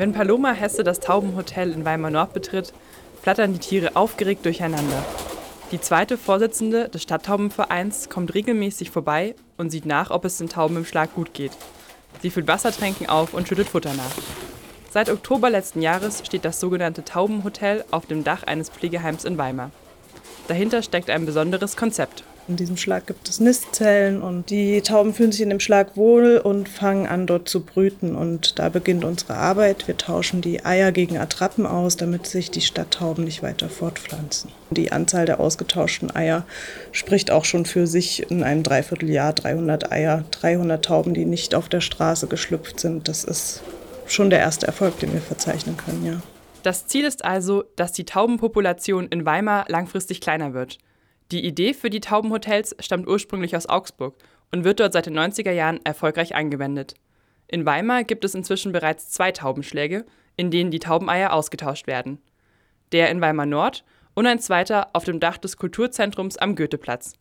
Wenn Paloma Hesse das Taubenhotel in Weimar Nord betritt, flattern die Tiere aufgeregt durcheinander. Die zweite Vorsitzende des Stadttaubenvereins kommt regelmäßig vorbei und sieht nach, ob es den Tauben im Schlag gut geht. Sie füllt Wassertränken auf und schüttet Futter nach. Seit Oktober letzten Jahres steht das sogenannte Taubenhotel auf dem Dach eines Pflegeheims in Weimar. Dahinter steckt ein besonderes Konzept. In diesem Schlag gibt es Nistzellen und die Tauben fühlen sich in dem Schlag wohl und fangen an, dort zu brüten. Und da beginnt unsere Arbeit. Wir tauschen die Eier gegen Attrappen aus, damit sich die Stadttauben nicht weiter fortpflanzen. Die Anzahl der ausgetauschten Eier spricht auch schon für sich in einem Dreivierteljahr 300 Eier, 300 Tauben, die nicht auf der Straße geschlüpft sind. Das ist schon der erste Erfolg, den wir verzeichnen können, ja. Das Ziel ist also, dass die Taubenpopulation in Weimar langfristig kleiner wird. Die Idee für die Taubenhotels stammt ursprünglich aus Augsburg und wird dort seit den 90er Jahren erfolgreich angewendet. In Weimar gibt es inzwischen bereits zwei Taubenschläge, in denen die Taubeneier ausgetauscht werden. Der in Weimar Nord und ein zweiter auf dem Dach des Kulturzentrums am Goetheplatz.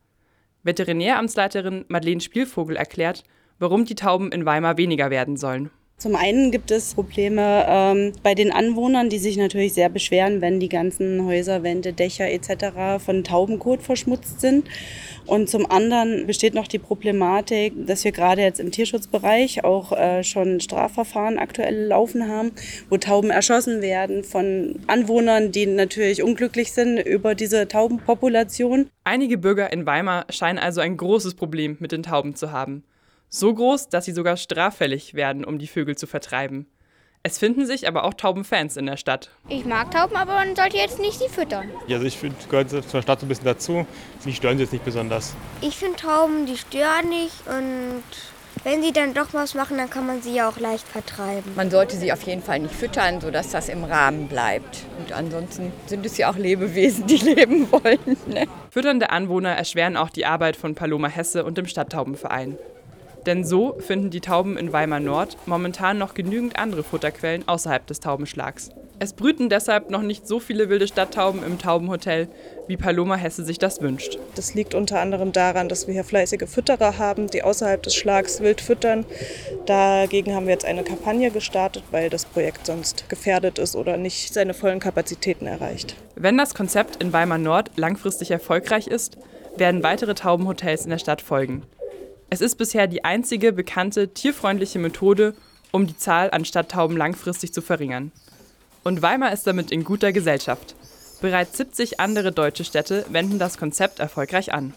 Veterinäramtsleiterin Madeleine Spielvogel erklärt, warum die Tauben in Weimar weniger werden sollen. Zum einen gibt es Probleme ähm, bei den Anwohnern, die sich natürlich sehr beschweren, wenn die ganzen Häuser, Wände, Dächer etc. von Taubenkot verschmutzt sind. Und zum anderen besteht noch die Problematik, dass wir gerade jetzt im Tierschutzbereich auch äh, schon Strafverfahren aktuell laufen haben, wo Tauben erschossen werden von Anwohnern, die natürlich unglücklich sind über diese Taubenpopulation. Einige Bürger in Weimar scheinen also ein großes Problem mit den Tauben zu haben. So groß, dass sie sogar straffällig werden, um die Vögel zu vertreiben. Es finden sich aber auch Taubenfans in der Stadt. Ich mag Tauben, aber man sollte jetzt nicht sie füttern. Ja, also ich finde, gehört zur Stadt so ein bisschen dazu. Die stören sie jetzt nicht besonders. Ich finde Tauben, die stören nicht und wenn sie dann doch was machen, dann kann man sie ja auch leicht vertreiben. Man sollte sie auf jeden Fall nicht füttern, sodass das im Rahmen bleibt. Und ansonsten sind es ja auch Lebewesen, die leben wollen. Ne? Fütternde Anwohner erschweren auch die Arbeit von Paloma Hesse und dem Stadttaubenverein. Denn so finden die Tauben in Weimar Nord momentan noch genügend andere Futterquellen außerhalb des Taubenschlags. Es brüten deshalb noch nicht so viele wilde Stadttauben im Taubenhotel, wie Paloma Hesse sich das wünscht. Das liegt unter anderem daran, dass wir hier fleißige Fütterer haben, die außerhalb des Schlags wild füttern. Dagegen haben wir jetzt eine Kampagne gestartet, weil das Projekt sonst gefährdet ist oder nicht seine vollen Kapazitäten erreicht. Wenn das Konzept in Weimar Nord langfristig erfolgreich ist, werden weitere Taubenhotels in der Stadt folgen. Es ist bisher die einzige bekannte tierfreundliche Methode, um die Zahl an Stadttauben langfristig zu verringern. Und Weimar ist damit in guter Gesellschaft. Bereits 70 andere deutsche Städte wenden das Konzept erfolgreich an.